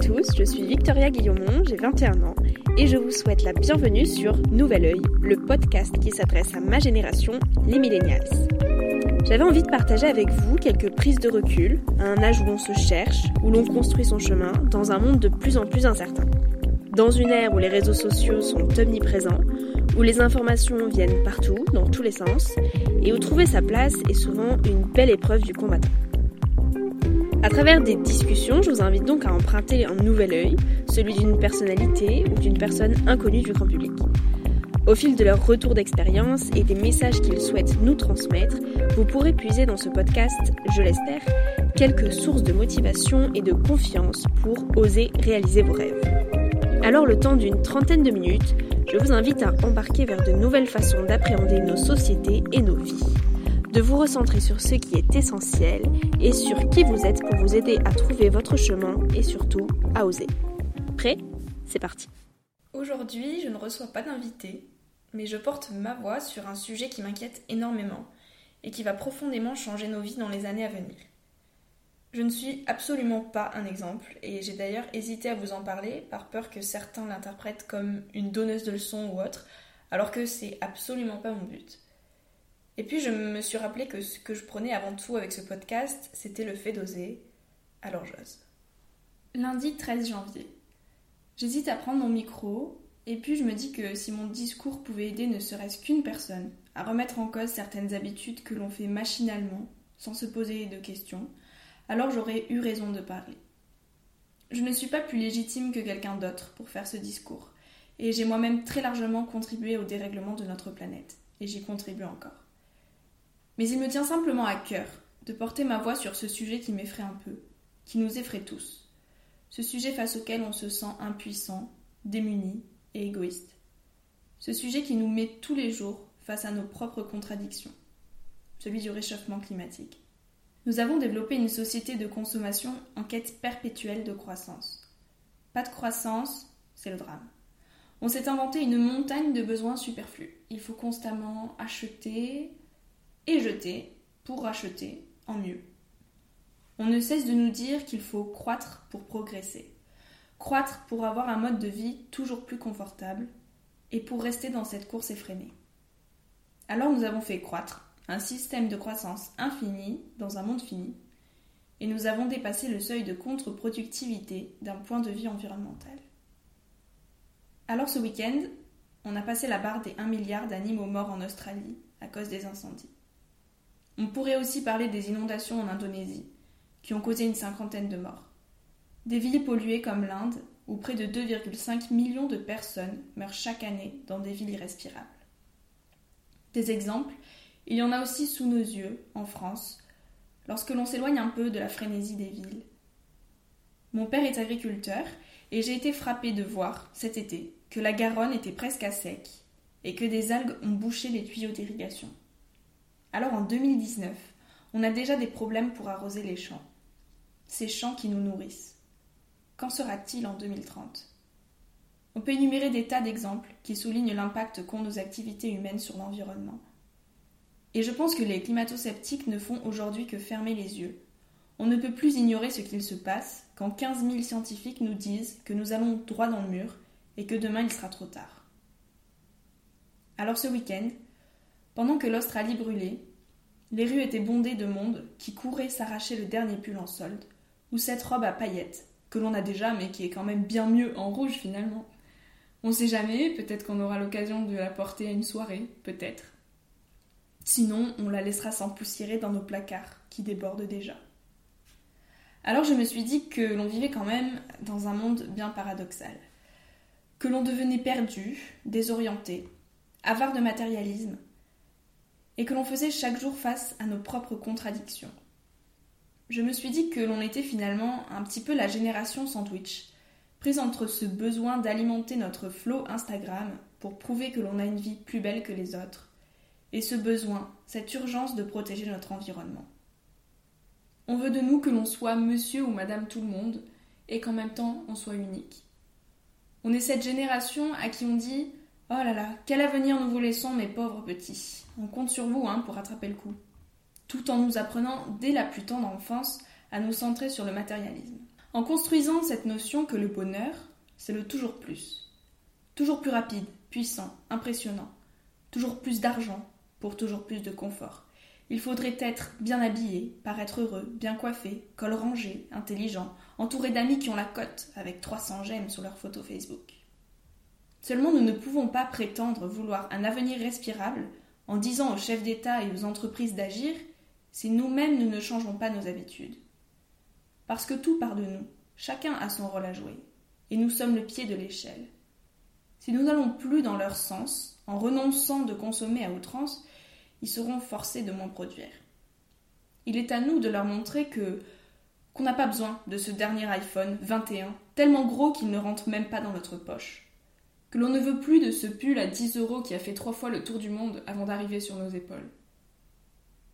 Tous, je suis Victoria Guillaumont, j'ai 21 ans et je vous souhaite la bienvenue sur Nouvel Oeil, le podcast qui s'adresse à ma génération, les millennials. J'avais envie de partager avec vous quelques prises de recul, à un âge où l'on se cherche, où l'on construit son chemin, dans un monde de plus en plus incertain. Dans une ère où les réseaux sociaux sont omniprésents, où les informations viennent partout, dans tous les sens, et où trouver sa place est souvent une belle épreuve du combattant. À travers des discussions, je vous invite donc à emprunter un nouvel œil, celui d'une personnalité ou d'une personne inconnue du grand public. Au fil de leur retour d'expérience et des messages qu'ils souhaitent nous transmettre, vous pourrez puiser dans ce podcast, je l'espère, quelques sources de motivation et de confiance pour oser réaliser vos rêves. Alors le temps d'une trentaine de minutes, je vous invite à embarquer vers de nouvelles façons d'appréhender nos sociétés et nos vies de vous recentrer sur ce qui est essentiel et sur qui vous êtes pour vous aider à trouver votre chemin et surtout à oser. Prêt? C'est parti. Aujourd'hui, je ne reçois pas d'invité, mais je porte ma voix sur un sujet qui m'inquiète énormément et qui va profondément changer nos vies dans les années à venir. Je ne suis absolument pas un exemple, et j'ai d'ailleurs hésité à vous en parler par peur que certains l'interprètent comme une donneuse de leçons ou autre, alors que c'est absolument pas mon but. Et puis je me suis rappelé que ce que je prenais avant tout avec ce podcast, c'était le fait d'oser. Alors j'ose. Lundi 13 janvier. J'hésite à prendre mon micro, et puis je me dis que si mon discours pouvait aider ne serait-ce qu'une personne à remettre en cause certaines habitudes que l'on fait machinalement, sans se poser de questions, alors j'aurais eu raison de parler. Je ne suis pas plus légitime que quelqu'un d'autre pour faire ce discours, et j'ai moi-même très largement contribué au dérèglement de notre planète, et j'y contribue encore. Mais il me tient simplement à cœur de porter ma voix sur ce sujet qui m'effraie un peu, qui nous effraie tous. Ce sujet face auquel on se sent impuissant, démuni et égoïste. Ce sujet qui nous met tous les jours face à nos propres contradictions, celui du réchauffement climatique. Nous avons développé une société de consommation en quête perpétuelle de croissance. Pas de croissance, c'est le drame. On s'est inventé une montagne de besoins superflus. Il faut constamment acheter, et jeter pour racheter en mieux. On ne cesse de nous dire qu'il faut croître pour progresser, croître pour avoir un mode de vie toujours plus confortable et pour rester dans cette course effrénée. Alors nous avons fait croître un système de croissance infini dans un monde fini, et nous avons dépassé le seuil de contre-productivité d'un point de vue environnemental. Alors ce week-end, on a passé la barre des 1 milliard d'animaux morts en Australie à cause des incendies. On pourrait aussi parler des inondations en Indonésie, qui ont causé une cinquantaine de morts. Des villes polluées comme l'Inde, où près de 2,5 millions de personnes meurent chaque année dans des villes irrespirables. Des exemples, il y en a aussi sous nos yeux, en France, lorsque l'on s'éloigne un peu de la frénésie des villes. Mon père est agriculteur et j'ai été frappé de voir, cet été, que la Garonne était presque à sec et que des algues ont bouché les tuyaux d'irrigation. Alors en 2019, on a déjà des problèmes pour arroser les champs. Ces champs qui nous nourrissent. Qu'en sera-t-il en 2030 On peut énumérer des tas d'exemples qui soulignent l'impact qu'ont nos activités humaines sur l'environnement. Et je pense que les climato-sceptiques ne font aujourd'hui que fermer les yeux. On ne peut plus ignorer ce qu'il se passe quand 15 000 scientifiques nous disent que nous allons droit dans le mur et que demain il sera trop tard. Alors ce week-end, pendant que l'Australie brûlait, les rues étaient bondées de monde qui courait s'arracher le dernier pull en solde, ou cette robe à paillettes, que l'on a déjà mais qui est quand même bien mieux en rouge finalement. On sait jamais, peut-être qu'on aura l'occasion de la porter à une soirée, peut-être. Sinon, on la laissera s'empoussiérer dans nos placards, qui débordent déjà. Alors je me suis dit que l'on vivait quand même dans un monde bien paradoxal. Que l'on devenait perdu, désorienté, avare de matérialisme, et que l'on faisait chaque jour face à nos propres contradictions. Je me suis dit que l'on était finalement un petit peu la génération sandwich, prise entre ce besoin d'alimenter notre flot Instagram pour prouver que l'on a une vie plus belle que les autres, et ce besoin, cette urgence de protéger notre environnement. On veut de nous que l'on soit monsieur ou madame tout le monde, et qu'en même temps on soit unique. On est cette génération à qui on dit Oh là là, quel avenir nous vous laissons, mes pauvres petits. On compte sur vous hein, pour rattraper le coup. Tout en nous apprenant dès la plus tendre enfance à nous centrer sur le matérialisme en construisant cette notion que le bonheur, c'est le toujours plus. Toujours plus rapide, puissant, impressionnant. Toujours plus d'argent pour toujours plus de confort. Il faudrait être bien habillé, paraître heureux, bien coiffé, col rangé, intelligent, entouré d'amis qui ont la cote, avec 300 j'aime sur leur photo Facebook. Seulement nous ne pouvons pas prétendre vouloir un avenir respirable en disant aux chefs d'État et aux entreprises d'agir si nous-mêmes nous ne changeons pas nos habitudes parce que tout part de nous, chacun a son rôle à jouer, et nous sommes le pied de l'échelle. Si nous n'allons plus dans leur sens, en renonçant de consommer à outrance, ils seront forcés de moins produire. Il est à nous de leur montrer que qu'on n'a pas besoin de ce dernier iPhone 21, tellement gros qu'il ne rentre même pas dans notre poche. Que l'on ne veut plus de ce pull à 10 euros qui a fait trois fois le tour du monde avant d'arriver sur nos épaules.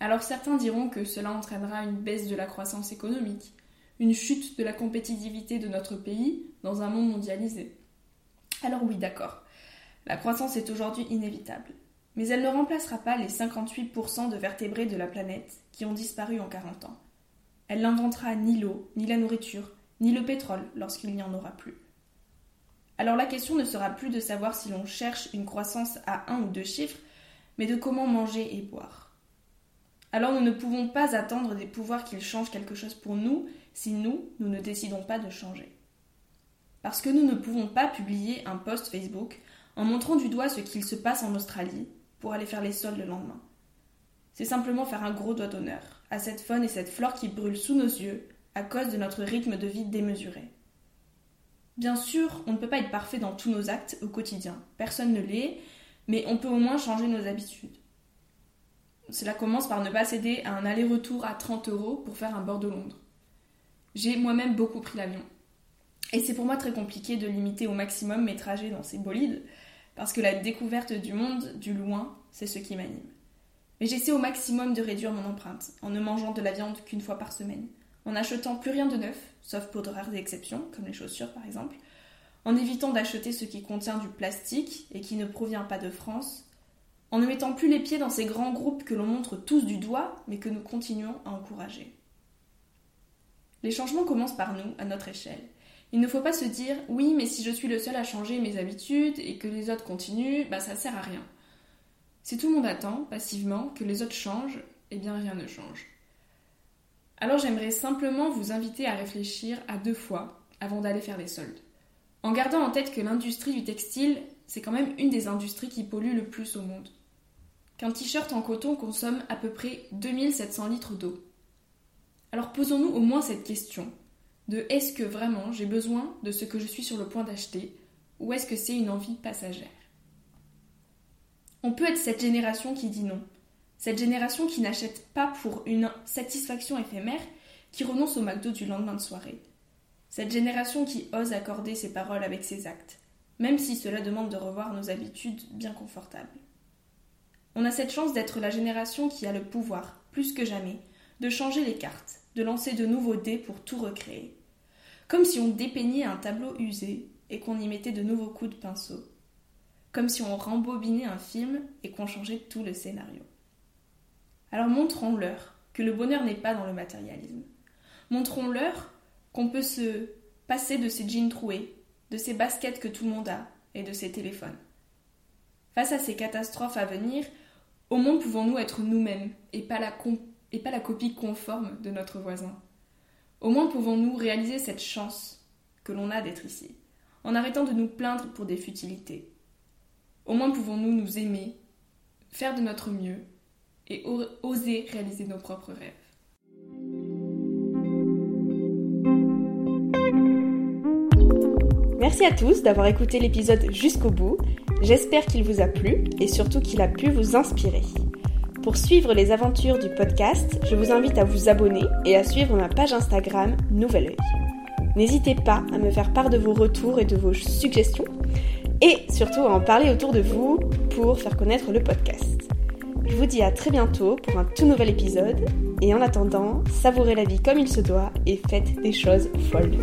Alors certains diront que cela entraînera une baisse de la croissance économique, une chute de la compétitivité de notre pays dans un monde mondialisé. Alors oui, d'accord, la croissance est aujourd'hui inévitable, mais elle ne remplacera pas les 58% de vertébrés de la planète qui ont disparu en 40 ans. Elle n'inventera ni l'eau, ni la nourriture, ni le pétrole lorsqu'il n'y en aura plus. Alors la question ne sera plus de savoir si l'on cherche une croissance à un ou deux chiffres, mais de comment manger et boire. Alors nous ne pouvons pas attendre des pouvoirs qu'ils changent quelque chose pour nous, si nous, nous ne décidons pas de changer. Parce que nous ne pouvons pas publier un post Facebook en montrant du doigt ce qu'il se passe en Australie pour aller faire les soldes le lendemain. C'est simplement faire un gros doigt d'honneur à cette faune et cette flore qui brûlent sous nos yeux à cause de notre rythme de vie démesuré. Bien sûr, on ne peut pas être parfait dans tous nos actes au quotidien, personne ne l'est, mais on peut au moins changer nos habitudes. Cela commence par ne pas céder à un aller-retour à 30 euros pour faire un bord de Londres. J'ai moi-même beaucoup pris l'avion. Et c'est pour moi très compliqué de limiter au maximum mes trajets dans ces bolides, parce que la découverte du monde, du loin, c'est ce qui m'anime. Mais j'essaie au maximum de réduire mon empreinte, en ne mangeant de la viande qu'une fois par semaine, en n'achetant plus rien de neuf, sauf pour de rares exceptions, comme les chaussures par exemple, en évitant d'acheter ce qui contient du plastique et qui ne provient pas de France, en ne mettant plus les pieds dans ces grands groupes que l'on montre tous du doigt, mais que nous continuons à encourager. Les changements commencent par nous, à notre échelle. Il ne faut pas se dire oui, mais si je suis le seul à changer mes habitudes et que les autres continuent, bah ça sert à rien. Si tout le monde attend, passivement, que les autres changent, eh bien rien ne change. Alors j'aimerais simplement vous inviter à réfléchir à deux fois avant d'aller faire des soldes. En gardant en tête que l'industrie du textile, c'est quand même une des industries qui pollue le plus au monde. Qu'un t-shirt en coton consomme à peu près 2700 litres d'eau. Alors posons-nous au moins cette question de est-ce que vraiment j'ai besoin de ce que je suis sur le point d'acheter ou est-ce que c'est une envie passagère? On peut être cette génération qui dit non, cette génération qui n'achète pas pour une satisfaction éphémère, qui renonce au McDo du lendemain de soirée. Cette génération qui ose accorder ses paroles avec ses actes, même si cela demande de revoir nos habitudes bien confortables. On a cette chance d'être la génération qui a le pouvoir, plus que jamais, de changer les cartes, de lancer de nouveaux dés pour tout recréer. Comme si on dépeignait un tableau usé et qu'on y mettait de nouveaux coups de pinceau. Comme si on rembobinait un film et qu'on changeait tout le scénario. Alors montrons-leur que le bonheur n'est pas dans le matérialisme. Montrons-leur qu'on peut se passer de ces jeans troués, de ces baskets que tout le monde a et de ces téléphones. Face à ces catastrophes à venir, au monde pouvons-nous être nous-mêmes et pas la copie conforme de notre voisin Au moins pouvons-nous réaliser cette chance que l'on a d'être ici, en arrêtant de nous plaindre pour des futilités. Au moins pouvons-nous nous aimer, faire de notre mieux et oser réaliser nos propres rêves. Merci à tous d'avoir écouté l'épisode jusqu'au bout. J'espère qu'il vous a plu et surtout qu'il a pu vous inspirer. Pour suivre les aventures du podcast, je vous invite à vous abonner et à suivre ma page Instagram Nouvelle Oeil. N'hésitez pas à me faire part de vos retours et de vos suggestions et surtout à en parler autour de vous pour faire connaître le podcast. Je vous dis à très bientôt pour un tout nouvel épisode et en attendant, savourez la vie comme il se doit et faites des choses folles.